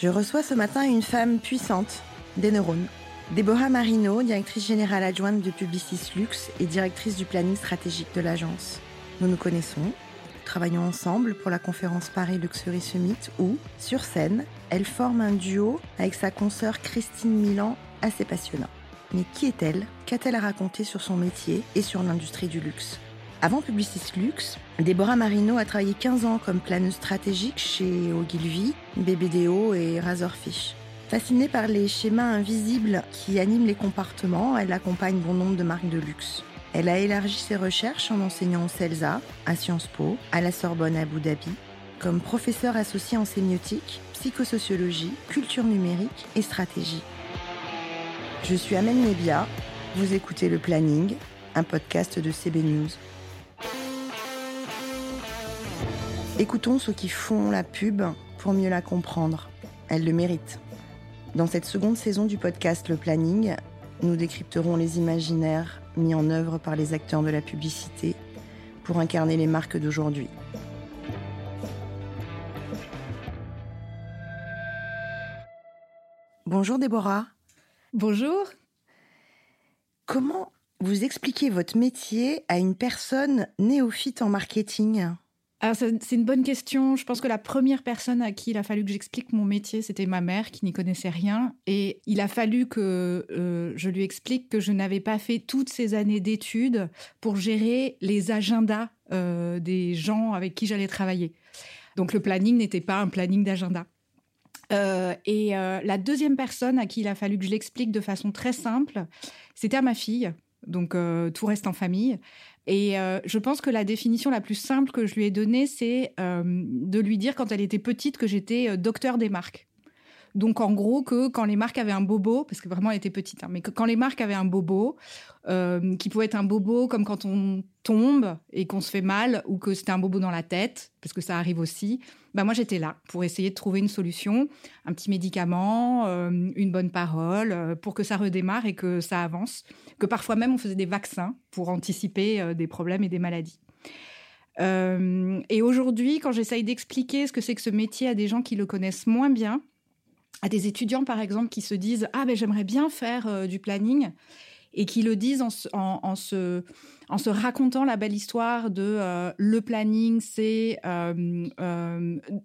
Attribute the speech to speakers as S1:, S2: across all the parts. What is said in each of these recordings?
S1: Je reçois ce matin une femme puissante, des neurones. Déborah Marino, directrice générale adjointe de Publicis Luxe et directrice du planning stratégique de l'agence. Nous nous connaissons, nous travaillons ensemble pour la conférence Paris Luxury Summit où, sur scène, elle forme un duo avec sa consoeur Christine Milan assez passionnant. Mais qui est-elle? Qu'a-t-elle à raconter sur son métier et sur l'industrie du luxe? Avant Publicis Luxe, Déborah Marino a travaillé 15 ans comme planeuse stratégique chez Ogilvy, BBDO et Razorfish. Fascinée par les schémas invisibles qui animent les comportements, elle accompagne bon nombre de marques de luxe. Elle a élargi ses recherches en enseignant au CELSA, à Sciences Po, à la Sorbonne à Abu Dhabi, comme professeure associée en sémiotique, psychosociologie, culture numérique et stratégie. Je suis Amel Nebia, vous écoutez Le Planning, un podcast de CB News. Écoutons ceux qui font la pub pour mieux la comprendre. Elle le mérite. Dans cette seconde saison du podcast Le Planning, nous décrypterons les imaginaires mis en œuvre par les acteurs de la publicité pour incarner les marques d'aujourd'hui. Bonjour Déborah.
S2: Bonjour.
S1: Comment vous expliquez votre métier à une personne néophyte en marketing?
S2: Alors c'est une bonne question. Je pense que la première personne à qui il a fallu que j'explique mon métier, c'était ma mère qui n'y connaissait rien. Et il a fallu que euh, je lui explique que je n'avais pas fait toutes ces années d'études pour gérer les agendas euh, des gens avec qui j'allais travailler. Donc le planning n'était pas un planning d'agenda. Euh, et la deuxième personne à qui il a fallu que je l'explique de façon très simple, c'était à ma fille. Donc tout reste en famille. Et euh, je pense que la définition la plus simple que je lui ai donnée, c'est euh, de lui dire quand elle était petite que j'étais euh, docteur des marques. Donc en gros que quand les marques avaient un bobo, parce que vraiment elle était petite, hein, mais que quand les marques avaient un bobo, euh, qui pouvait être un bobo comme quand on tombe et qu'on se fait mal, ou que c'était un bobo dans la tête, parce que ça arrive aussi, bah moi j'étais là pour essayer de trouver une solution, un petit médicament, euh, une bonne parole, euh, pour que ça redémarre et que ça avance. Que parfois même on faisait des vaccins pour anticiper des problèmes et des maladies. Et aujourd'hui, quand j'essaye d'expliquer ce que c'est que ce métier à des gens qui le connaissent moins bien, à des étudiants par exemple qui se disent ah ben j'aimerais bien faire euh, du planning et qui le disent en, se- racontant la belle histoire de euh, le planning, c'est euh,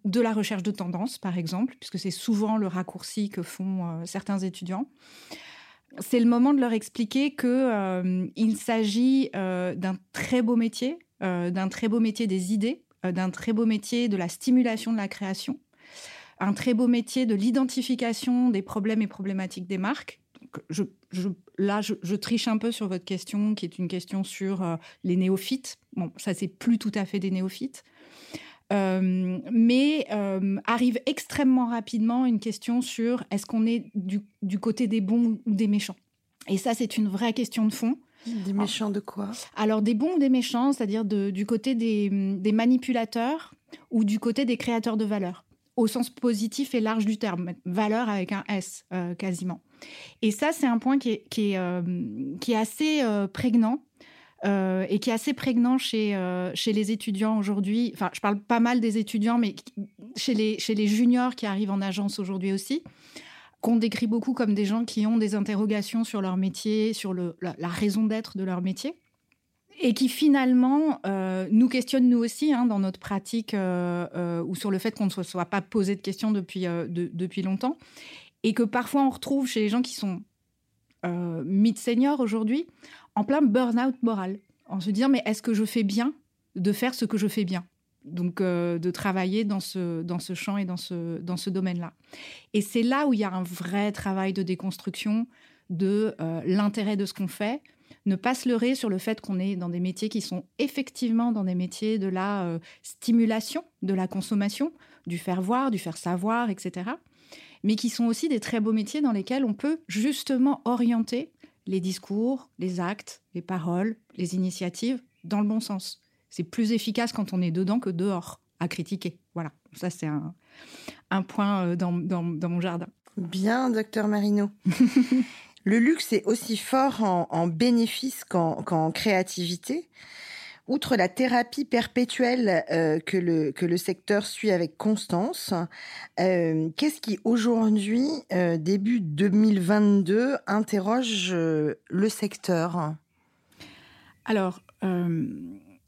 S2: de la recherche de tendance, par exemple, puisque c'est souvent le raccourci que font certains étudiants. C'est le moment de leur expliquer que euh, il s'agit d'un très beau métier, d'un très beau métier des idées, d'un très beau métier de la stimulation de la création, un très beau métier de l'identification des problèmes et problématiques des marques. Donc, je, je- là, je, je triche un peu sur votre question, qui est une question sur euh, les néophytes. Bon, ça, c'est plus tout à fait des néophytes. Euh, mais euh, arrive extrêmement rapidement une question sur est-ce qu'on est du, du côté des bons ou des méchants? Et ça, c'est une vraie question de fond.
S1: Des méchants de quoi?
S2: Alors des bons ou des méchants, c'est-à-dire de- du côté des, des manipulateurs ou du côté des créateurs de valeur, au sens positif et large du terme, valeur avec un S euh, quasiment. Et ça, c'est un point qui est, qui est, euh, assez euh, prégnant. et qui est assez prégnant chez, chez les étudiants aujourd'hui. Enfin, je parle pas mal des étudiants, mais chez les, chez les juniors qui arrivent en agence aujourd'hui aussi, qu'on décrit beaucoup comme des gens qui ont des interrogations sur leur métier, sur le, la raison d'être de leur métier et qui finalement euh, nous questionnent nous aussi hein, dans notre pratique euh, euh, ou sur le fait qu'on ne se soit pas posé de questions depuis, de- depuis longtemps. Et que parfois on retrouve chez les gens qui sont mid-seniors aujourd'hui en plein burn-out moral. En se dire mais est-ce que je fais bien de faire ce que je fais bien? Donc de travailler dans ce, dans ce champ et dans ce, dans ce domaine-là. Et c'est là où il y a un vrai travail de déconstruction de l'intérêt de ce qu'on fait, ne pas se leurrer sur le fait qu'on est dans des métiers qui sont effectivement dans des métiers de la euh, stimulation, de la consommation, du faire voir, du faire savoir, etc. Mais qui sont aussi des très beaux métiers dans lesquels on peut justement orienter les discours, les actes, les paroles, les initiatives dans le bon sens. C'est plus efficace quand on est dedans que dehors à critiquer. Voilà, ça c'est un, un point euh, dans, dans, dans mon jardin.
S1: Bien, docteur Marino. Le luxe est aussi fort en, en bénéfice qu'en créativité. Outre la thérapie perpétuelle euh, que, le, que le secteur suit avec constance, euh, qu'est-ce qui aujourd'hui, euh, début 2022, interroge le secteur?
S2: Alors,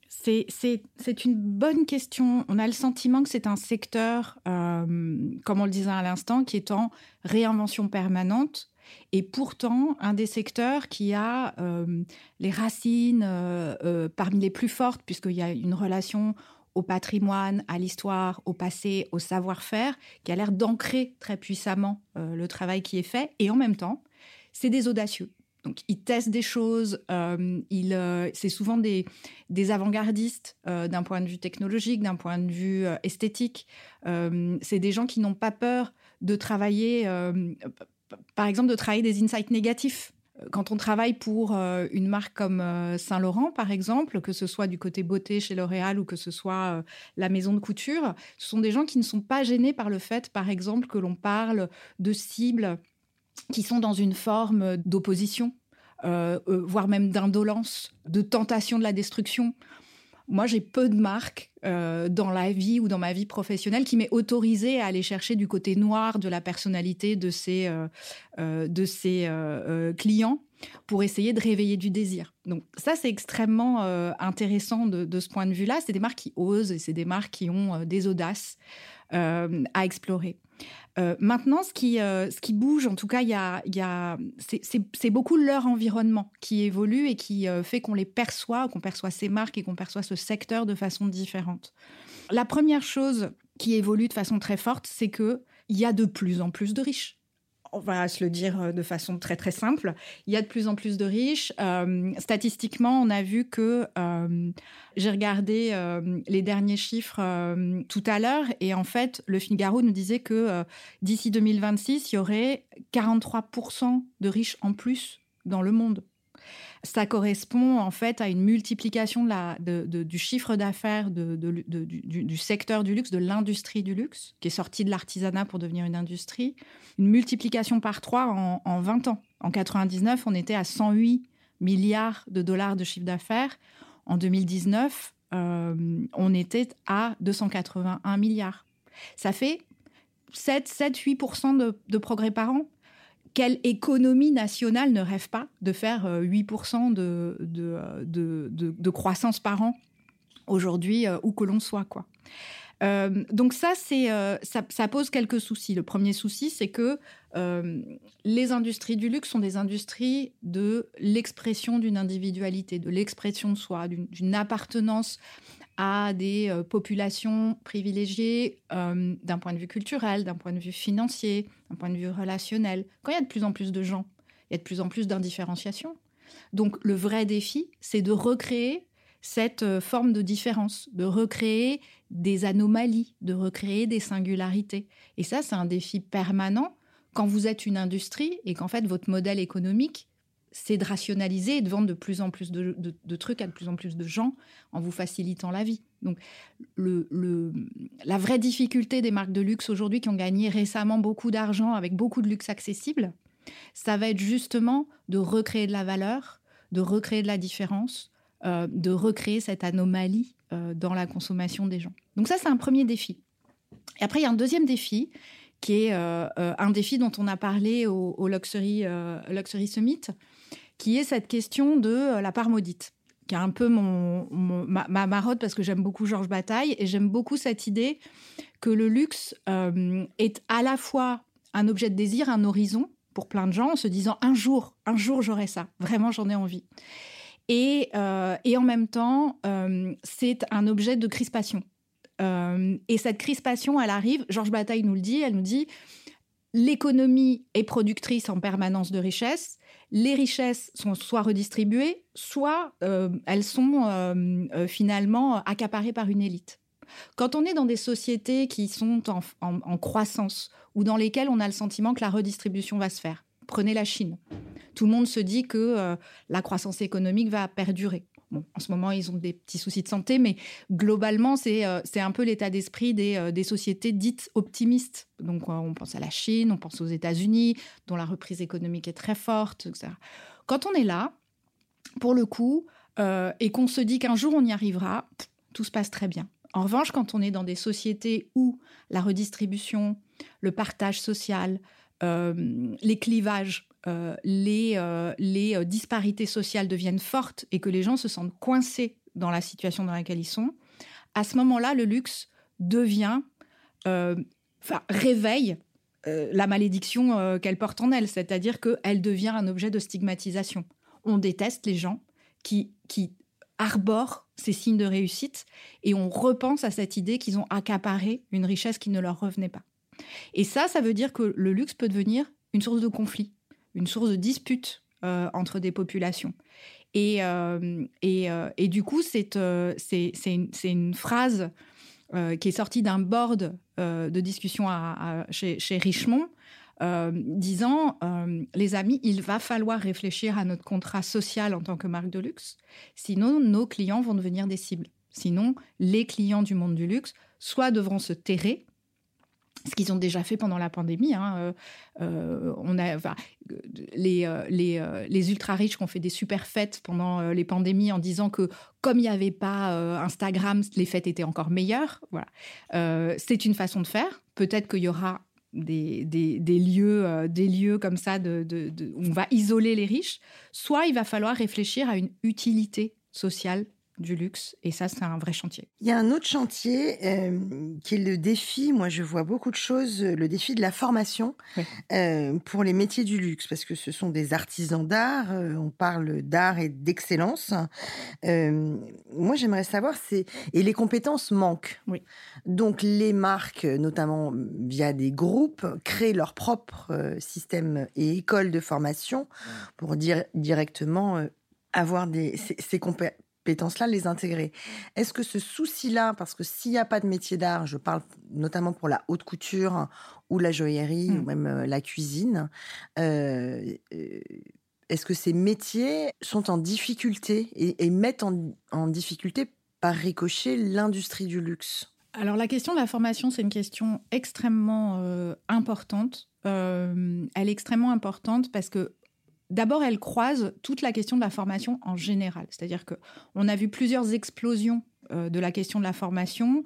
S2: c'est une bonne question. On a le sentiment que c'est un secteur, comme on le disait à l'instant, qui est en réinvention permanente et pourtant, un des secteurs qui a euh, les racines euh, euh, parmi les plus fortes, puisqu'il y a une relation au patrimoine, à l'histoire, au passé, au savoir-faire, qui a l'air d'ancrer très puissamment le travail qui est fait. Et en même temps, c'est des audacieux. Donc, ils testent des choses. c'est souvent des avant-gardistes d'un point de vue technologique, d'un point de vue esthétique. c'est des gens qui n'ont pas peur de travailler par exemple, de travailler des insights négatifs. Quand on travaille pour euh, une marque comme euh, Saint-Laurent, par exemple, que ce soit du côté beauté chez L'Oréal ou que ce soit euh, la maison de couture, ce sont des gens qui ne sont pas gênés par le fait, par exemple, que l'on parle de cibles qui sont dans une forme d'opposition, voire même d'indolence, de tentation de la destruction. Moi, j'ai peu de marques euh, dans la vie ou dans ma vie professionnelle qui m'est autorisé à aller chercher du côté noir de la personnalité de ces, euh, euh, de ces clients pour essayer de réveiller du désir. Donc ça, c'est extrêmement intéressant de, ce point de vue-là. C'est des marques qui osent et c'est des marques qui ont des audaces à explorer. Euh, maintenant, ce qui, euh, ce qui bouge, en tout cas, y a, y a, c'est beaucoup leur environnement qui évolue et qui euh, fait qu'on les perçoit, qu'on perçoit ces marques et qu'on perçoit ce secteur de façon différente. La première chose qui évolue de façon très forte, c'est qu'il y a de plus en plus de riches on va se le dire euh, de façon très très simple, il y a de plus en plus de riches. Euh, statistiquement, on a vu que euh, j'ai regardé les derniers chiffres tout à l'heure et en fait, le Figaro nous disait que d'ici 2026, il y aurait 43% de riches en plus dans le monde ça correspond en fait à une multiplication du chiffre d'affaires du, secteur du luxe, de l'industrie du luxe, qui est sorti de l'artisanat pour devenir une industrie. Une multiplication par trois en, 20 ans. En 99, on était à 108 milliards de dollars de chiffre d'affaires. En 2019, euh, on était à 281 milliards. Ça fait 7-8% de, de progrès par an quelle économie nationale ne rêve pas de faire 8% euh, de, de, croissance par an aujourd'hui, euh, où que l'on soit quoi. Euh, donc ça, ça, pose quelques soucis. Le premier souci, c'est que les industries du luxe sont des industries de l'expression d'une individualité, de l'expression de soi, d'une appartenance à des euh, populations privilégiées euh, d'un point de vue culturel, d'un point de vue financier, d'un point de vue relationnel. Quand il y a de plus en plus de gens, il y a de plus en plus d'indifférenciation. Donc le vrai défi, c'est de recréer cette euh, forme de différence, de recréer des anomalies, de recréer des singularités. Et ça, c'est un défi permanent quand vous êtes une industrie et qu'en fait votre modèle économique c'est de rationaliser et de vendre de plus en plus de, trucs à de plus en plus de gens en vous facilitant la vie. Donc, le, la vraie difficulté des marques de luxe aujourd'hui qui ont gagné récemment beaucoup d'argent avec beaucoup de luxe accessible, ça va être justement de recréer de la valeur, de recréer de la différence, euh, de recréer cette anomalie euh, dans la consommation des gens. Donc ça, c'est un premier défi. Et après, il y a un deuxième défi qui est euh, un défi dont on a parlé au, au Luxury, Luxury Summit, qui est cette question de euh, la part maudite qui est un peu mon, ma, marotte parce que j'aime beaucoup Georges Bataille et j'aime beaucoup cette idée que le luxe euh, est à la fois un objet de désir, un horizon pour plein de gens en se disant un jour, un jour j'aurai ça, vraiment j'en ai envie. Et, euh, et en même temps, c'est un objet de crispation. et cette crispation, elle arrive, Georges Bataille nous le dit, elle nous dit, l'économie est productrice en permanence de richesses, les richesses sont soit redistribuées, soit euh, elles sont euh, euh, finalement accaparées par une élite. Quand on est dans des sociétés qui sont en, croissance ou dans lesquelles on a le sentiment que la redistribution va se faire, prenez la Chine. Tout le monde se dit que la croissance économique va perdurer. En ce moment, ils ont des petits soucis de santé, mais globalement, c'est un peu l'état d'esprit des, des, sociétés dites optimistes. Donc, on pense à la Chine, on pense aux États-Unis, dont la reprise économique est très forte, etc. Quand on est là, pour le coup, et qu'on se dit qu'un jour on y arrivera, tout se passe très bien. En revanche, quand on est dans des sociétés où la redistribution, le partage social, les clivages, les, les disparités sociales deviennent fortes et que les gens se sentent coincés dans la situation dans laquelle ils sont, à ce moment-là, le luxe devient, euh, enfin, réveille euh, la malédiction euh, qu'elle porte en elle, c'est-à-dire qu'elle devient un objet de stigmatisation. On déteste les gens qui, qui arborent ces signes de réussite et on repense à cette idée qu'ils ont accaparé une richesse qui ne leur revenait pas. Et ça, ça veut dire que le luxe peut devenir une source de conflit, une source de dispute entre des populations. Et, euh, euh, et, du coup, c'est euh, une, une, phrase qui est sortie d'un board de discussion à, chez, chez, Richemont, disant Les amis, il va falloir réfléchir à notre contrat social en tant que marque de luxe, sinon nos clients vont devenir des cibles. Sinon, les clients du monde du luxe soit devront se terrer, ce qu'ils ont déjà fait pendant la pandémie. Hein, euh, euh, on a, les, euh, les, les ultra-riches qui ont fait des super fêtes pendant les pandémies en disant que comme il n'y avait pas Instagram, les fêtes étaient encore meilleures. Voilà. c'est une façon de faire. Peut-être qu'il y aura des, des, des, lieux, des lieux comme ça où on va isoler les riches. Soit il va falloir réfléchir à une utilité sociale du luxe. Et ça, c'est un vrai chantier.
S1: Il y a un autre chantier euh, qui est le défi, moi je vois beaucoup de choses, le défi de la formation euh, pour les métiers du luxe, parce que ce sont des artisans d'art, euh, on parle d'art et d'excellence. moi j'aimerais savoir, c'est... Et les compétences manquent.
S2: Oui.
S1: Donc les marques, notamment via des groupes, créent leur propre système et école de formation pour dire directement avoir des, ces, ces, compétences-là, les intégrer. Est-ce que ce souci-là, parce que s'il n'y a pas de métier d'art, je parle notamment pour la haute couture ou la joaillerie ou mmh. même euh, la cuisine, euh, euh, est-ce que ces métiers sont en difficulté et, mettent en, difficulté par ricochet l'industrie du luxe?
S2: Alors la question de la formation, c'est une question extrêmement importante. elle est extrêmement importante parce que D'abord, elle croise toute la question de la formation en général. C'est-à-dire qu'on a vu plusieurs explosions euh, de la question de la formation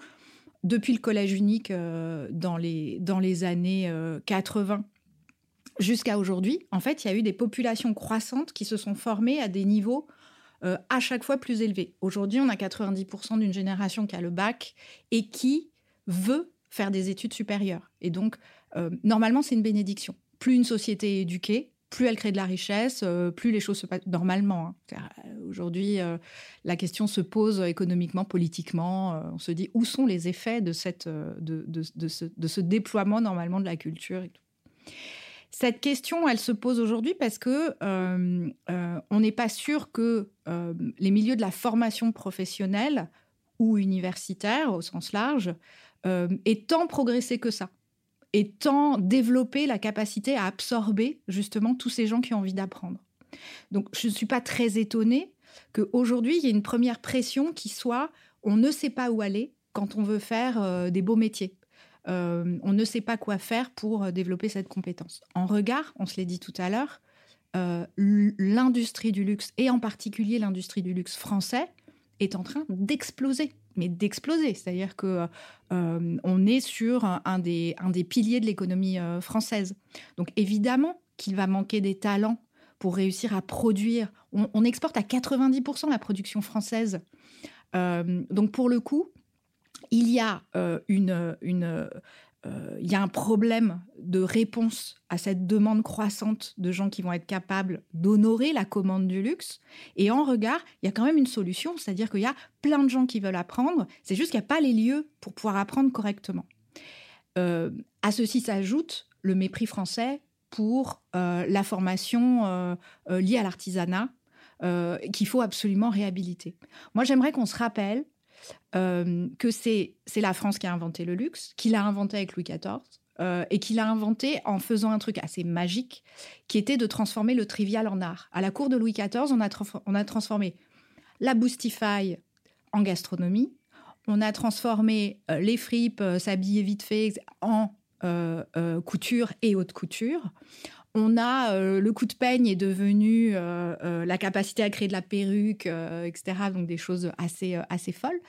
S2: depuis le collège unique euh, dans, les, dans les années 80 euh, jusqu'à aujourd'hui. En fait, il y a eu des populations croissantes qui se sont formées à des niveaux à chaque fois plus élevés. Aujourd'hui, on a 90% d'une génération qui a le bac et qui veut faire des études supérieures. Et donc, normalement, c'est une bénédiction. Plus une société est éduquée, plus elle crée de la richesse, euh, plus les choses se passent normalement. Hein. Euh, aujourd'hui, euh, la question se pose économiquement, politiquement. on se dit où sont les effets de, cette, de, de, ce, de, ce, déploiement normalement de la culture. Cette question, elle se pose aujourd'hui parce que on n'est pas sûr que les milieux de la formation professionnelle ou universitaire au sens large aient tant progressé que ça et tant développer la capacité à absorber justement tous ces gens qui ont envie d'apprendre. Donc je ne suis pas très étonnée qu'aujourd'hui, il y ait une première pression qui soit on ne sait pas où aller quand on veut faire euh, des beaux métiers. Euh, on ne sait pas quoi faire pour euh, développer cette compétence. En regard, on se l'est dit tout à l'heure, l'industrie du luxe, et en particulier l'industrie du luxe français, est en train d'exploser mais d'exploser. C'est-à-dire que euh, on est sur un, des, un des piliers de l'économie euh, française. Donc évidemment qu'il va manquer des talents pour réussir à produire. On, exporte à 90% la production française. Euh, donc pour le coup, il y a une, une euh, il y a un problème de réponse à cette demande croissante de gens qui vont être capables d'honorer la commande du luxe. Et en regard, il y a quand même une solution, c'est-à-dire qu'il y a plein de gens qui veulent apprendre, c'est juste qu'il n'y a pas les lieux pour pouvoir apprendre correctement. Euh, à ceci s'ajoute le mépris français pour euh, la formation liée à l'artisanat qu'il faut absolument réhabiliter. Moi, j'aimerais qu'on se rappelle euh, que c'est la France qui a inventé le luxe, qu'il a inventé avec Louis XIV, euh, et qu'il a inventé en faisant un truc assez magique, qui était de transformer le trivial en art. À la cour de Louis XIV, on a, on a transformé la boostify en gastronomie, on a transformé euh, les fripes, s'habiller vite fait en couture et haute couture. On a le coup de peigne est devenu la capacité à créer de la perruque, etc. Donc des choses assez assez folles.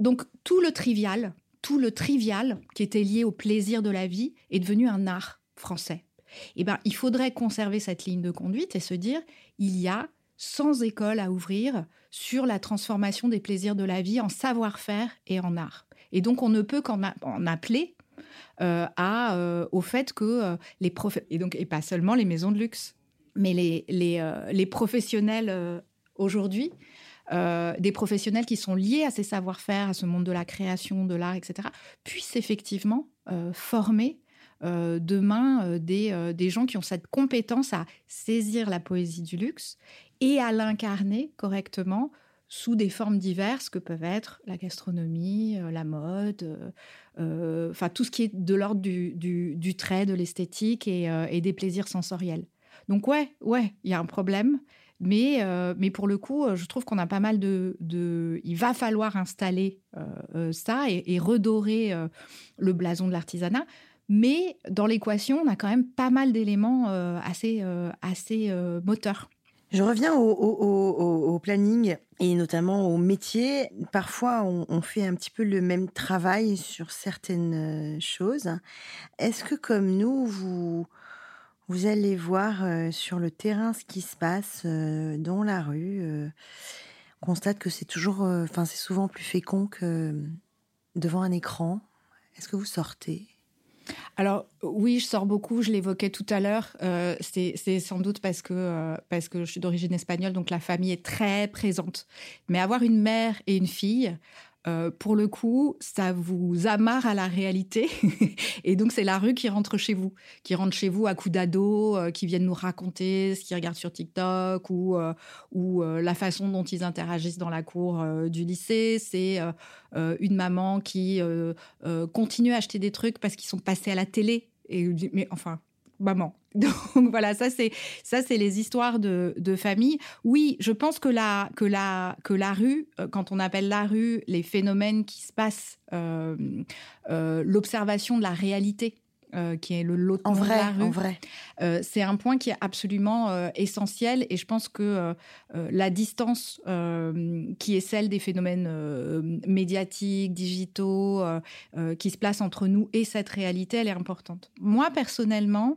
S2: donc tout le trivial, tout le trivial qui était lié au plaisir de la vie est devenu un art français. Eh ben, il faudrait conserver cette ligne de conduite et se dire il y a 100 écoles à ouvrir sur la transformation des plaisirs de la vie en savoir-faire et en art. Et donc, on ne peut qu'en appeler euh, à, euh, au fait que euh, les professionnels, et donc et pas seulement les maisons de luxe, mais les, les, les professionnels aujourd'hui des professionnels qui sont liés à ces savoir-faire, à ce monde de la création, de l'art, etc., puissent effectivement former demain des, des, gens qui ont cette compétence à saisir la poésie du luxe et à l'incarner correctement sous des formes diverses que peuvent être la gastronomie, la mode, enfin tout ce qui est de l'ordre du, du, trait, de l'esthétique et, et, des plaisirs sensoriels. Donc ouais, ouais, il y a un problème mais, euh, mais pour le coup, euh, je trouve qu'on a pas mal de, de, Il va falloir installer euh, ça et, redorer le blason de l'artisanat. Mais dans l'équation, on a quand même pas mal d'éléments assez, assez moteurs.
S1: Je reviens au, planning et notamment au métier. Parfois, on, fait un petit peu le même travail sur certaines choses. Est-ce que, comme nous, vous, vous allez voir euh, sur le terrain ce qui se passe euh, dans la rue. Euh, on constate que c'est toujours, enfin c'est souvent plus fécond que devant un écran. Est-ce que vous sortez?
S2: Alors oui, je sors beaucoup. Je l'évoquais tout à l'heure. c'est sans doute parce que parce que je suis d'origine espagnole, donc la famille est très présente. Mais avoir une mère et une fille, euh, pour le coup, ça vous amarre à la réalité. et donc, c'est la rue qui rentre chez vous, qui rentre chez vous à coups d'ados, euh, qui viennent nous raconter ce qu'ils regardent sur TikTok ou, euh, ou la façon dont ils interagissent dans la cour du lycée. C'est une maman qui continue à acheter des trucs parce qu'ils sont passés à la télé. Et, mais enfin, maman. Donc voilà, ça c'est ça c'est les histoires de, de, famille. Oui, je pense que la que la que la rue, euh, quand on appelle la rue les phénomènes qui se passent, euh, euh, l'observation de la réalité. qui est le lot
S1: en vrai,
S2: la rue.
S1: En vrai.
S2: c'est un point qui est absolument essentiel et je pense que la distance qui est celle des phénomènes médiatiques, digitaux, qui se placent entre nous et cette réalité, elle est importante. Moi, personnellement,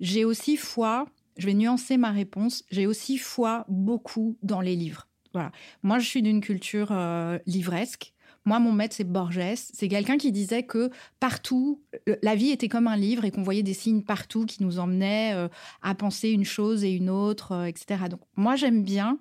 S2: j'ai aussi foi, je vais nuancer ma réponse, j'ai aussi foi beaucoup dans les livres. Voilà. Moi, je suis d'une culture euh, livresque. Moi, mon maître, c'est Borges. C'est quelqu'un qui disait que partout, euh, la vie était comme un livre et qu'on voyait des signes partout qui nous emmenaient euh, à penser une chose et une autre, etc. Donc, moi, j'aime bien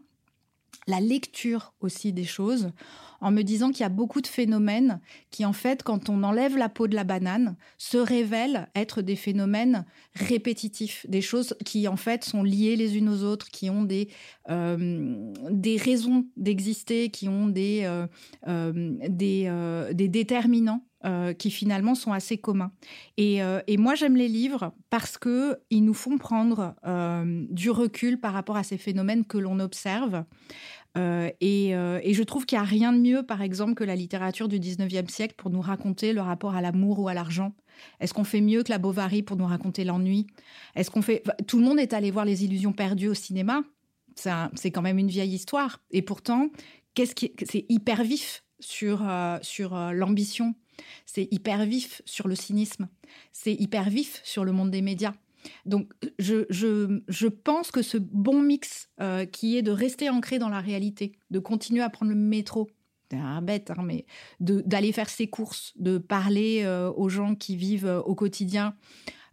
S2: la lecture aussi des choses en me disant qu'il y a beaucoup de phénomènes qui, en fait, quand on enlève la peau de la banane, se révèlent être des phénomènes répétitifs, des choses qui, en fait, sont liées les unes aux autres, qui ont des, euh, des raisons d'exister, qui ont des, euh, euh, déterminants. Qui finalement sont assez communs. Et, et moi, j'aime les livres parce que ils nous font prendre du recul par rapport à ces phénomènes que l'on observe. Euh, euh, et, je trouve qu'il n'y a rien de mieux, par exemple, que la littérature du 19e siècle pour nous raconter le rapport à l'amour ou à l'argent. Est-ce qu'on fait mieux que la Bovary pour nous raconter l'ennui? Est-ce qu'on fait Tout le monde est allé voir les Illusions perdues au cinéma. C'est quand même une vieille histoire. Et pourtant, qu'est-ce qui c'est hyper vif sur euh, sur l'ambition. C'est hyper vif sur le cynisme. C'est hyper vif sur le monde des médias. Donc, je, je, pense que ce bon mix euh, qui est de rester ancré dans la réalité, de continuer à prendre le métro, c'est un bête, hein, mais d'aller faire ses courses, de parler euh, aux gens qui vivent euh, au quotidien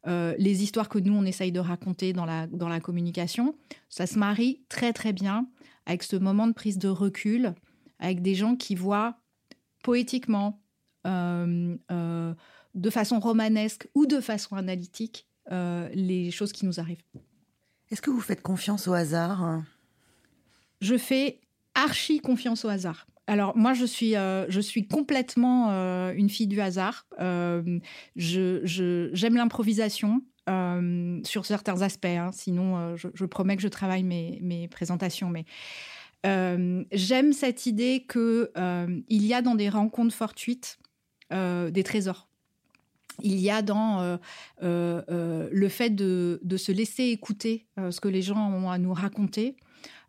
S2: les histoires que nous, on essaye de raconter dans la, dans la communication, ça se marie très très bien avec ce moment de prise de recul, avec des gens qui voient poétiquement, de façon romanesque ou de façon analytique, euh, les choses qui nous arrivent.
S1: Est-ce que vous faites confiance au hasard
S2: Je fais archi confiance au hasard. Alors moi, je suis, euh, je suis complètement euh, une fille du hasard. j'aime l'improvisation sur certains aspects. Hein. Sinon, je, promets que je travaille mes, mes présentations. Mais j'aime cette idée que il y a dans des rencontres fortuites des trésors il y a dans le fait de, de, se laisser écouter ce que les gens ont à nous raconter,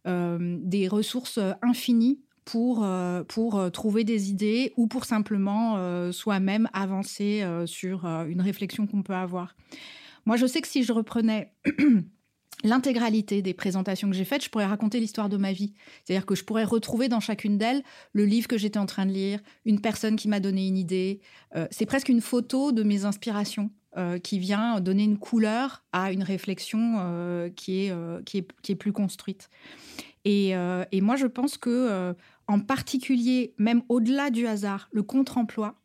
S2: des ressources infinies pour, pour trouver des idées ou pour simplement soi-même avancer sur une réflexion qu'on peut avoir. Moi, je sais que si je reprenais l'intégralité des présentations que j'ai faites, je pourrais raconter l'histoire de ma vie. C'est-à-dire que je pourrais retrouver dans chacune d'elles le livre que j'étais en train de lire, une personne qui m'a donné une idée. Euh, c'est presque une photo de mes inspirations euh, qui vient donner une couleur à une réflexion euh, qui, est, qui, est, qui, est, plus construite. Et, et, moi, je pense que, en particulier, même au-delà du hasard, le contre-emploi,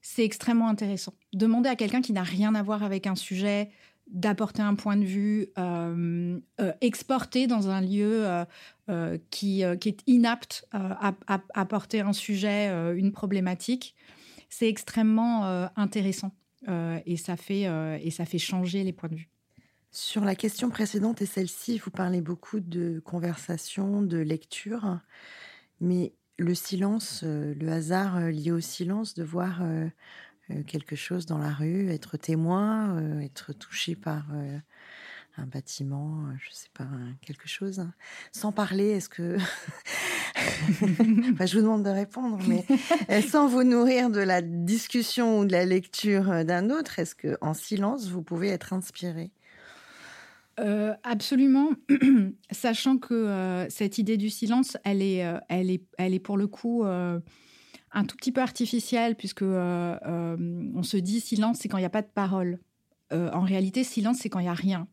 S2: c'est extrêmement intéressant. Demander à quelqu'un qui n'a rien à voir avec un sujet, d'apporter un point de vue euh, euh, exporté dans un lieu euh, qui, qui, est inapte à, à, porter un sujet, une problématique, c'est extrêmement intéressant et, ça fait, et ça fait changer les points de vue.
S1: Sur la question précédente et celle-ci, vous parlez beaucoup de conversation, de lecture, mais le silence, le hasard lié au silence, de voir quelque chose dans la rue, être témoin, euh, être touché par euh, un bâtiment, je sais pas, quelque chose. Sans parler, est-ce que... je vous demande de répondre, mais sans vous nourrir de la discussion ou de la lecture d'un autre, est-ce que en silence, vous pouvez être inspiré?
S2: Absolument, sachant que cette idée du silence, elle est, elle est, elle est pour le coup un tout petit peu artificiel, puisque euh, euh, on se dit silence, c'est quand il n'y a pas de parole. Euh, en réalité, silence, c'est quand il n'y a rien.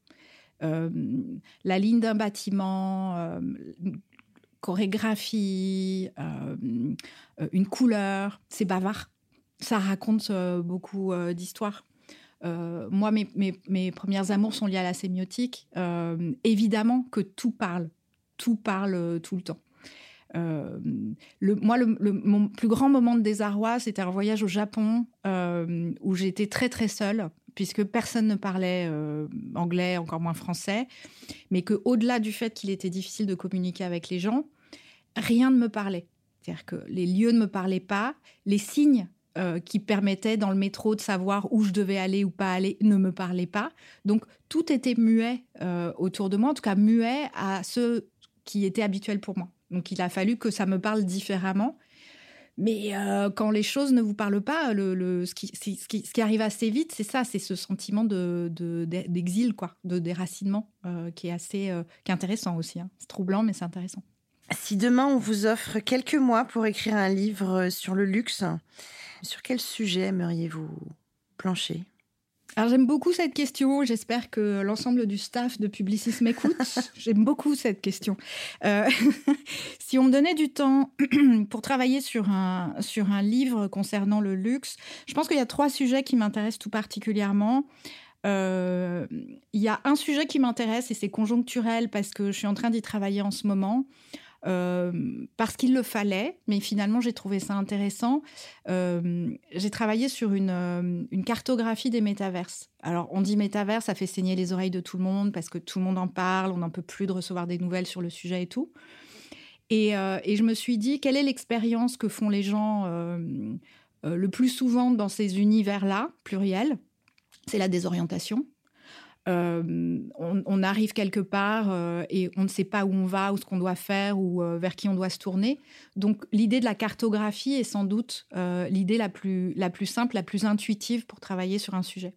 S2: la ligne d'un bâtiment, chorégraphie, une couleur, c'est bavard. Ça raconte beaucoup d'histoires. moi, mes, mes, premières amours sont liées à la sémiotique. évidemment que tout parle, tout parle tout le temps. Euh, le, moi, le, mon plus grand moment de désarroi, c'était un voyage au Japon euh, où j'étais très très seule puisque personne ne parlait euh, anglais, encore moins français, mais que au-delà du fait qu'il était difficile de communiquer avec les gens, rien ne me parlait. C'est-à-dire que les lieux ne me parlaient pas, les signes qui permettaient dans le métro de savoir où je devais aller ou pas aller ne me parlaient pas. Donc tout était muet autour de moi, en tout cas muet à ce qui était habituel pour moi. Donc il a fallu que ça me parle différemment. Mais euh, quand les choses ne vous parlent pas, ce, qui, arrive assez vite, c'est ça, c'est ce sentiment d'exil, de, quoi, de déracinement, euh, qui est assez euh, qui est intéressant aussi. Hein. C'est troublant, mais c'est intéressant.
S1: Si demain on vous offre quelques mois pour écrire un livre sur le luxe, sur quel sujet aimeriez-vous plancher?
S2: Alors j'aime beaucoup cette question. J'espère que l'ensemble du staff de Publicis m'écoute. j'aime beaucoup cette question. Euh, si on me donnait du temps pour travailler sur un, sur un livre concernant le luxe, je pense qu'il y a trois sujets qui m'intéressent tout particulièrement. Euh, il y a un sujet qui m'intéresse et c'est conjoncturel parce que je suis en train d'y travailler en ce moment. Euh, parce qu'il le fallait, mais finalement j'ai trouvé ça intéressant. Euh, j'ai travaillé sur une, euh, une, cartographie des métaverses. Alors on dit métaverse, ça fait saigner les oreilles de tout le monde parce que tout le monde en parle, on n'en peut plus de recevoir des nouvelles sur le sujet et tout. Et, et je me suis dit, quelle est l'expérience que font les gens le plus souvent dans ces univers-là, pluriels? C'est la désorientation. Euh, on, arrive quelque part euh, et on ne sait pas où on va, ou ce qu'on doit faire, ou euh, vers qui on doit se tourner. Donc l'idée de la cartographie est sans doute l'idée la plus, la plus simple, la plus intuitive pour travailler sur un sujet.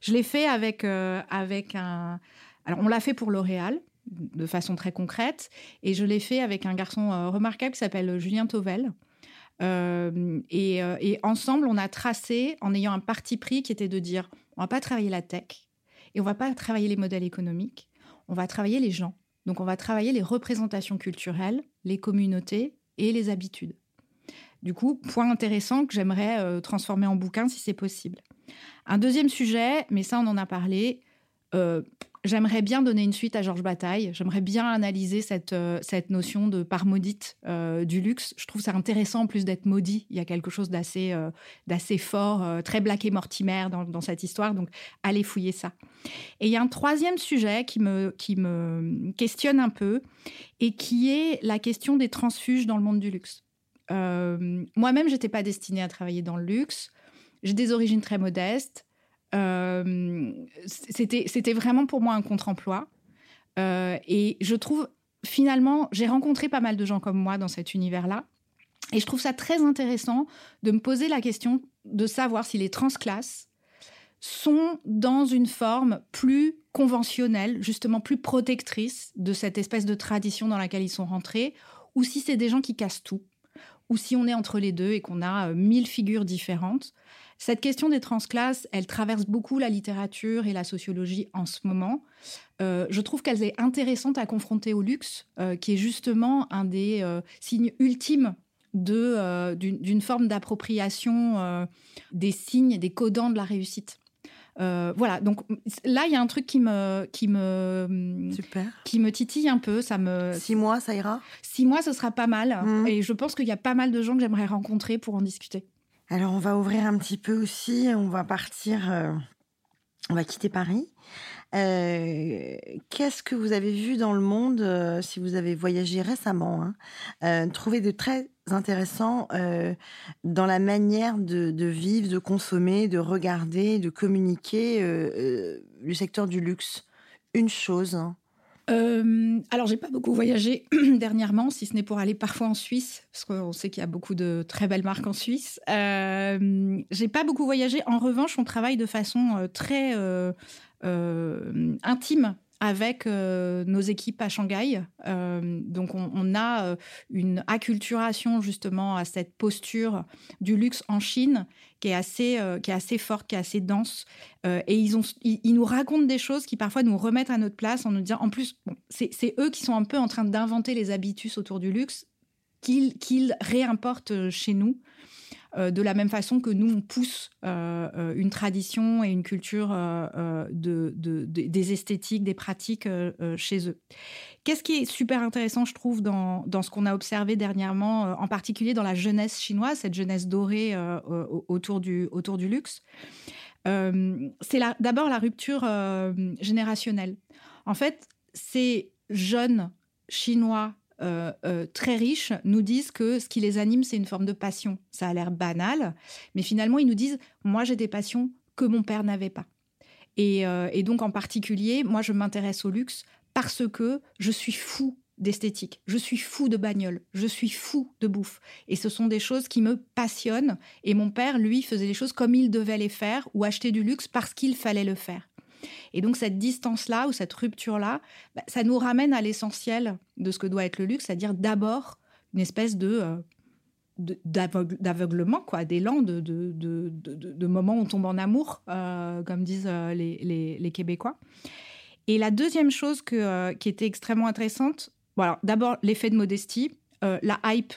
S2: Je l'ai fait avec, avec un... Alors on l'a fait pour L'Oréal de façon très concrète, et je l'ai fait avec un garçon remarquable qui s'appelle Julien Tovel. et, et ensemble, on a tracé en ayant un parti pris qui était de dire on va pas travailler la tech, et on va pas travailler les modèles économiques, on va travailler les gens. Donc on va travailler les représentations culturelles, les communautés et les habitudes. Du coup, point intéressant que j'aimerais euh, transformer en bouquin si c'est possible. Un deuxième sujet, mais ça on en a parlé, euh, J'aimerais bien donner une suite à Georges Bataille. J'aimerais bien analyser cette, euh, cette notion de part maudite euh, du luxe. Je trouve ça intéressant en plus d'être maudit. Il y a quelque chose d'assez euh, d'assez fort, très Black et Mortimer dans, dans, cette histoire. Donc, allez fouiller ça. Et il y a un troisième sujet qui me, qui me questionne un peu et qui est la question des transfuges dans le monde du luxe. Moi-même, j'étais pas destinée à travailler dans le luxe. J'ai des origines très modestes. C'était vraiment pour moi un contre-emploi. et je trouve, finalement, j'ai rencontré pas mal de gens comme moi dans cet univers-là. Et je trouve ça très intéressant de me poser la question de savoir si les transclasses sont dans une forme plus conventionnelle, justement plus protectrice de cette espèce de tradition dans laquelle ils sont rentrés, ou si c'est des gens qui cassent tout, ou si on est entre les deux et qu'on a euh, mille figures différentes. Cette question des transclasses, elle traverse beaucoup la littérature et la sociologie en ce moment. Euh, je trouve qu'elle est intéressante à confronter au luxe, euh, qui est justement un des signes ultimes de, d'une, forme d'appropriation des signes, des codants de la réussite. voilà, donc là, il y a un truc qui me, qui me,
S1: Super.
S2: qui me titille un peu. Ça me.
S1: Six mois, ça ira?
S2: Six mois, ce sera pas mal.
S1: Mhm.
S2: Et je pense qu'il y a pas mal de gens que j'aimerais rencontrer pour en discuter.
S1: Alors, on va ouvrir un petit peu aussi. On va partir. euh, on va quitter Paris. Euh, Qu'est-ce que vous avez vu dans le monde, euh, si vous avez voyagé récemment, hein, de très intéressant dans la manière de, vivre, de consommer, de regarder, de communiquer le secteur du luxe? Une chose. hein.
S2: Euh, alors, j'ai pas beaucoup voyagé dernièrement, si ce n'est pour aller parfois en Suisse, parce qu'on sait qu'il y a beaucoup de très belles marques en Suisse. Euh, j'ai pas beaucoup voyagé. En revanche, on travaille de façon euh, très intime avec euh, nos équipes à Shanghai. Euh, donc, on, a euh, une acculturation justement à cette posture du luxe en Chine qui est assez, qui est assez forte, qui est assez dense. Et ils, nous racontent des choses qui parfois nous remettent à notre place en nous disant, en plus, bon, c'est eux qui sont un peu en train d'inventer les habitus autour du luxe qu'ils qu'ils réimportent chez nous. Euh, de la même façon que nous, on pousse euh, euh, une tradition et une culture de, de- de- des esthétiques, des pratiques chez eux. Qu'est-ce qui est super intéressant, je trouve, dans, ce qu'on a observé dernièrement, en particulier dans la jeunesse chinoise, cette jeunesse dorée autour, du, autour du luxe c'est d'abord la rupture générationnelle. En fait, ces jeunes Chinois euh, euh, très riches nous disent que ce qui les anime, c'est une forme de passion. Ça a l'air banal, mais finalement, ils nous disent, moi, j'ai des passions que mon père n'avait pas. Et, euh, et donc, en particulier, moi, je m'intéresse au luxe parce que je suis fou d'esthétique, je suis fou de bagnole, je suis fou de bouffe. Et ce sont des choses qui me passionnent. Et mon père, lui, faisait les choses comme il devait les faire ou acheter du luxe parce qu'il fallait le faire. Et donc cette distance-là ou cette rupture-là, bah, ça nous ramène à l'essentiel de ce que doit être le luxe, c'est-à-dire d'abord une espèce de euh, d'aveuglement, quoi, d'élan, de, de, de, de, de- de moment où on tombe en amour, euh, comme disent euh, les, les, Québécois. Et la deuxième chose que, qui était extrêmement intéressante, bon, d'abord l'effet de modestie, la hype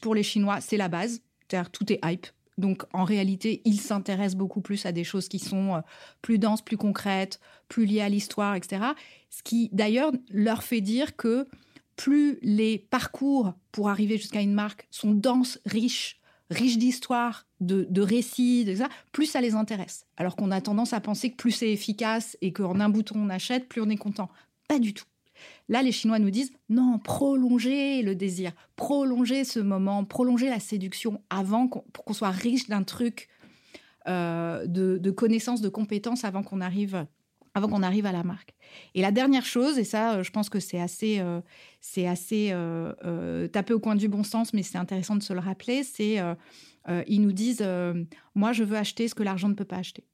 S2: pour les Chinois, c'est la base, c'est-à-dire tout est hype. Donc en réalité, ils s'intéressent beaucoup plus à des choses qui sont euh, plus denses, plus concrètes, plus liées à l'histoire, etc. Ce qui d'ailleurs leur fait dire que plus les parcours pour arriver jusqu'à une marque sont denses, riches, riches d'histoire, de, de récits, etc., plus ça les intéresse. Alors qu'on a tendance à penser que plus c'est efficace et qu'en un bouton on achète, plus on est content. Pas du tout. Là, les Chinois nous disent non, prolonger le désir, prolonger ce moment, prolonger la séduction avant qu'on, pour qu'on soit riche d'un truc euh, de, connaissances, de compétences avant qu'on arrive avant qu'on arrive à la marque. Et la dernière chose, et ça, euh, je pense que c'est assez, euh, c'est assez tapé au coin du bon sens, mais c'est intéressant de se le rappeler, c'est ils nous disent, moi, je veux acheter ce que l'argent ne peut pas acheter.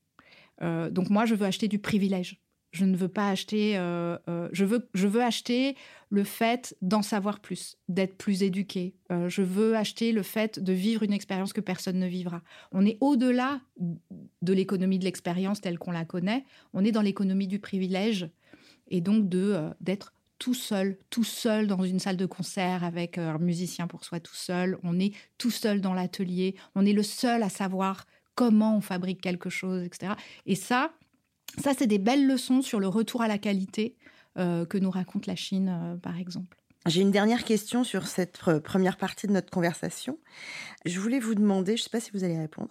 S2: Donc moi, je veux acheter du privilège. Je ne veux pas acheter. euh, euh, je veux, je veux acheter le fait d'en savoir plus, d'être plus éduqué. Euh, je veux acheter le fait de vivre une expérience que personne ne vivra. On est au-delà de l'économie de l'expérience telle qu'on la connaît. On est dans l'économie du privilège et donc de d'être tout seul, tout seul dans une salle de concert avec un musicien pour soi tout seul. On est tout seul dans l'atelier. On est le seul à savoir comment on fabrique quelque chose, etc. Et ça, ça c'est des belles leçons sur le retour à la qualité euh, que nous raconte la Chine, euh, par exemple.
S1: J'ai une dernière question sur cette pre- première partie de notre conversation. Je voulais vous demander, je ne sais pas si vous allez répondre,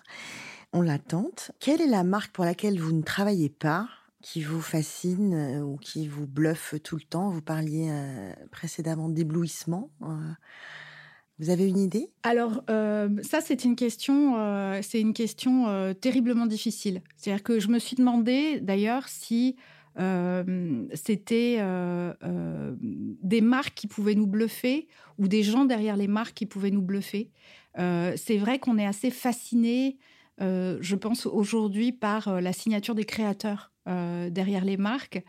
S1: on l'attente. Quelle est la marque pour laquelle vous ne travaillez pas, qui vous fascine euh, ou qui vous bluffe tout le temps? Vous parliez précédemment d'éblouissement. Vous avez une idée?
S2: Alors, euh, ça, c'est une question, euh, c'est une question euh, terriblement difficile. C'est-à-dire que je me suis demandé, d'ailleurs, si c'était des marques qui pouvaient nous bluffer ou des gens derrière les marques qui pouvaient nous bluffer. c'est vrai qu'on est assez fasciné, je pense, aujourd'hui par la signature des créateurs. Derrière les marques.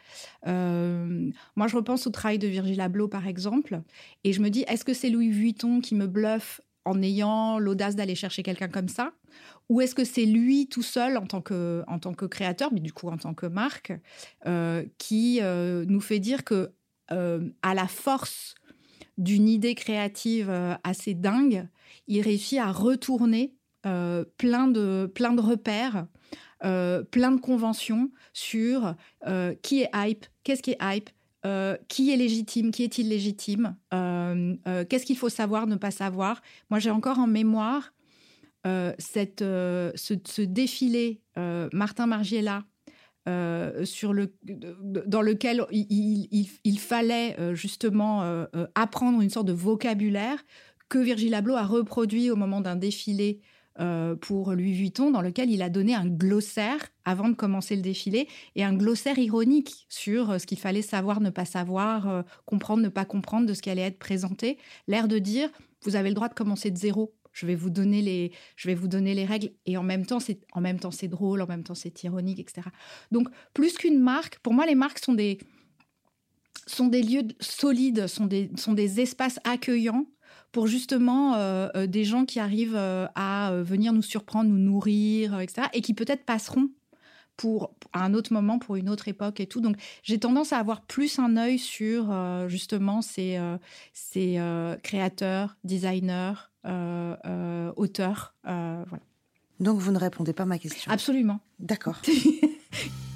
S2: moi, je repense au travail de Virgil Abloh, par exemple, et je me dis, est-ce que c'est Louis Vuitton qui me bluffe en ayant l'audace d'aller chercher quelqu'un comme ça? Ou est-ce que c'est lui tout seul en tant, que, en tant que créateur, mais du coup en tant que marque, euh, qui euh, nous fait dire que euh, à la force d'une idée créative assez dingue, il réussit à retourner plein, de, plein de repères, plein de conventions sur qui est hype, qu'est-ce qui est hype, euh, qui est légitime, qui est illégitime, euh, euh, qu'est-ce qu'il faut savoir, ne pas savoir. Moi, j'ai encore en mémoire cette, ce, défilé Martin Margiela dans lequel il, fallait justement apprendre une sorte de vocabulaire que Virgil Abloh a reproduit au moment d'un défilé euh, pour Louis Vuitton, dans lequel il a donné un glossaire avant de commencer le défilé, et un glossaire ironique sur euh, ce qu'il fallait savoir, ne pas savoir, euh, comprendre, ne pas comprendre de ce qui allait être présenté. L'air de dire, vous avez le droit de commencer de zéro. Je vais vous donner les, je vais vous donner les règles. Et en même temps, c'est, en même temps, c'est drôle, en même temps, c'est ironique, etc. Donc, plus qu'une marque, pour moi, les marques sont des, sont des lieux solides, sont des, sont des espaces accueillants pour justement euh, euh, des gens qui arrivent euh, à venir nous surprendre, nous nourrir, etc. Et qui peut-être passeront pour à un autre moment, pour une autre époque et tout. Donc j'ai tendance à avoir plus un œil sur justement ces, ces créateurs, designers, auteurs. voilà.
S1: Donc vous ne répondez pas à ma question.
S2: Absolument.
S1: D'accord.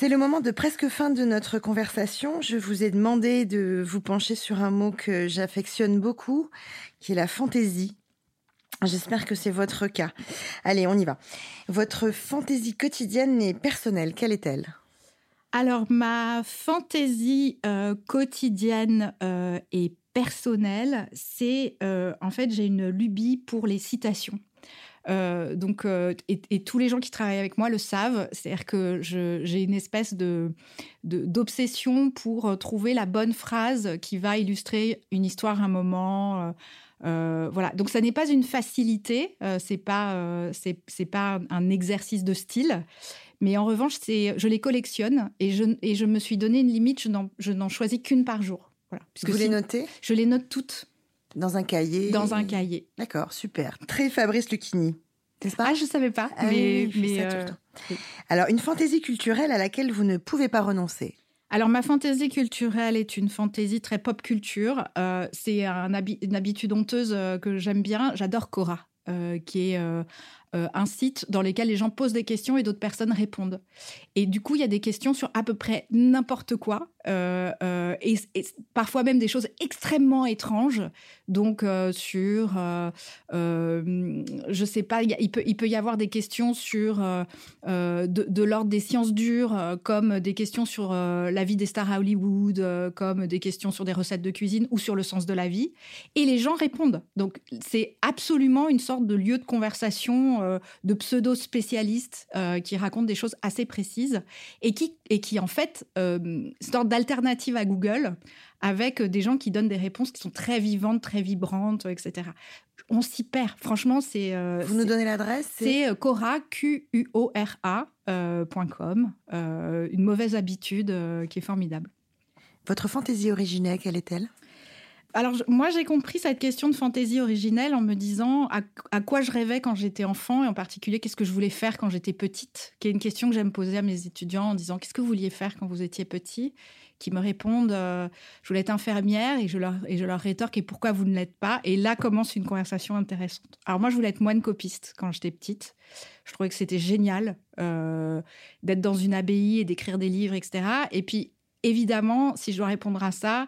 S1: C'est le moment de presque fin de notre conversation. Je vous ai demandé de vous pencher sur un mot que j'affectionne beaucoup, qui est la fantaisie. J'espère que c'est votre cas. Allez, on y va. Votre fantaisie quotidienne et personnelle, quelle est-elle?
S2: Alors, ma fantaisie euh, quotidienne euh, et personnelle, c'est euh, en fait, j'ai une lubie pour les citations. Euh, donc, euh, et, tous les gens qui travaillent avec moi le savent. C'est-à-dire que j'ai une espèce de d'obsession pour euh, trouver la bonne phrase qui va illustrer une histoire, un moment. voilà. Donc, ça n'est pas une facilité. c'est pas c'est pas un exercice de style. Mais en revanche, c'est je les collectionne et je et je me suis donné une limite. Je n'en choisis qu'une par jour.
S1: Voilà. Puisque Vous les notez?
S2: Je les note toutes.
S1: Dans un cahier
S2: Dans un cahier.
S1: D'accord, super. Très Fabrice Lucchini.
S2: N'est-ce pas? Ah, je ne savais pas. Ah mais, euh,
S1: Alors, une fantaisie culturelle à laquelle vous ne pouvez pas renoncer
S2: alors, ma fantaisie culturelle est une fantaisie très pop culture. Euh, c'est un une habitude honteuse euh, que j'aime bien. J'adore Cora, qui est euh, un site dans lequel les gens posent des questions et d'autres personnes répondent. Et du coup, il y a des questions sur à peu près n'importe quoi, euh, euh, et, parfois même des choses extrêmement étranges. Donc sur, je sais pas, il, peut, il peut y avoir des questions sur de, de l'ordre des sciences dures, comme des questions sur la vie des stars à Hollywood, comme des questions sur des recettes de cuisine ou sur le sens de la vie. Et les gens répondent. Donc c'est absolument une sorte de lieu de conversation euh, de pseudo-spécialistes euh, qui racontent des choses assez précises et qui, et qui en fait, euh, sorte d'alternative à Google avec des gens qui donnent des réponses qui sont très vivantes, très vibrantes, etc. On s'y perd. Franchement, c'est.
S1: Vous nous donnez l'adresse
S2: C'est Cora, q u o r .com, une mauvaise habitude qui est formidable.
S1: Votre fantaisie originelle, quelle est-elle?
S2: Alors, moi, j'ai compris cette question de fantaisie originelle en me disant à, quoi je rêvais quand j'étais enfant, et en particulier qu'est-ce que je voulais faire quand j'étais petite, qui est une question que j'aime poser à mes étudiants en disant qu'est-ce que vous vouliez faire quand vous étiez petit? Qui me répondent euh, je voulais être infirmière et je leur et je leur rétorque et pourquoi vous ne l'êtes pas? Et là commence une conversation intéressante. Alors moi je voulais être moine copiste quand j'étais petite. Je trouvais que c'était génial euh, d'être dans une abbaye et d'écrire des livres etc. Et puis évidemment si je dois répondre à ça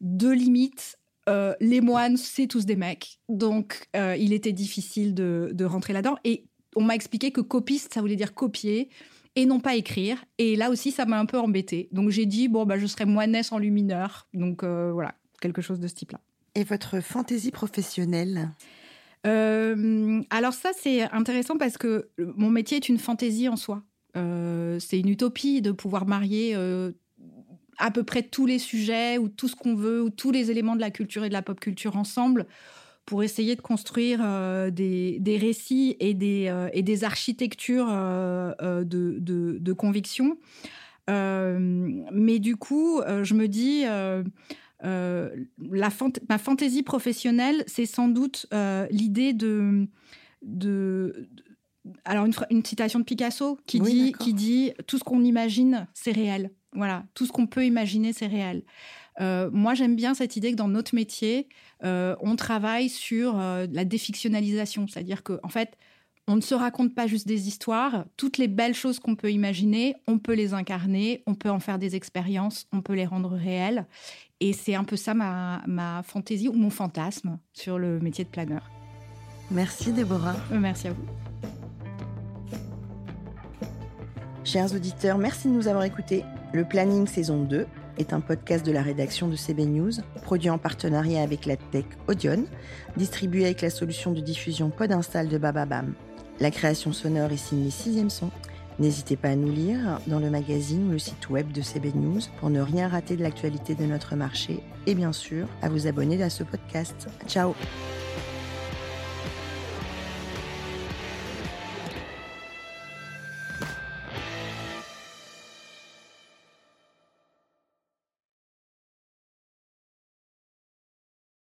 S2: deux limites euh, les moines, c'est tous des mecs. Donc, euh, il était difficile de, rentrer là-dedans. Et on m'a expliqué que copiste, ça voulait dire copier. et non pas écrire. Et là aussi, ça m'a un peu embêtée. Donc j'ai dit, bon, bah, je serai moinesse en lumineur. Donc voilà, quelque chose de ce type-là.
S1: Et votre fantaisie professionnelle?
S2: Alors ça, c'est intéressant parce que mon métier est une fantaisie en soi. c'est une utopie de pouvoir marier à peu près tous les sujets ou tout ce qu'on veut ou tous les éléments de la culture et de la pop culture ensemble pour essayer de construire euh, des, récits et des, euh, et des architectures euh, de, de, conviction. mais du coup, je me dis, la ma fantaisie professionnelle, c'est sans doute l'idée de, de, alors une, une, citation de Picasso qui dit qui dit tout ce qu'on imagine c'est réel voilà, tout ce qu'on peut imaginer, c'est réel. Euh, moi, j'aime bien cette idée que dans notre métier, euh, on travaille sur euh, la défictionnalisation, c'est-à-dire qu'en en fait, on ne se raconte pas juste des histoires. Toutes les belles choses qu'on peut imaginer, on peut les incarner, on peut en faire des expériences, on peut les rendre réelles. Et c'est un peu ça ma, ma fantaisie ou mon fantasme sur le métier de planeur.
S1: Merci Déborah.
S2: merci à vous.
S1: Chers auditeurs, merci de nous avoir écoutés. Le Planning saison 2 est un podcast de la rédaction de CB News, produit en partenariat avec la tech Audion, distribué avec la solution de diffusion Podinstall de Bababam. La création sonore est signée Sixième Son. N'hésitez pas à nous lire dans le magazine ou le site web de CB News pour ne rien rater de l'actualité de notre marché et bien sûr à vous abonner à ce podcast. Ciao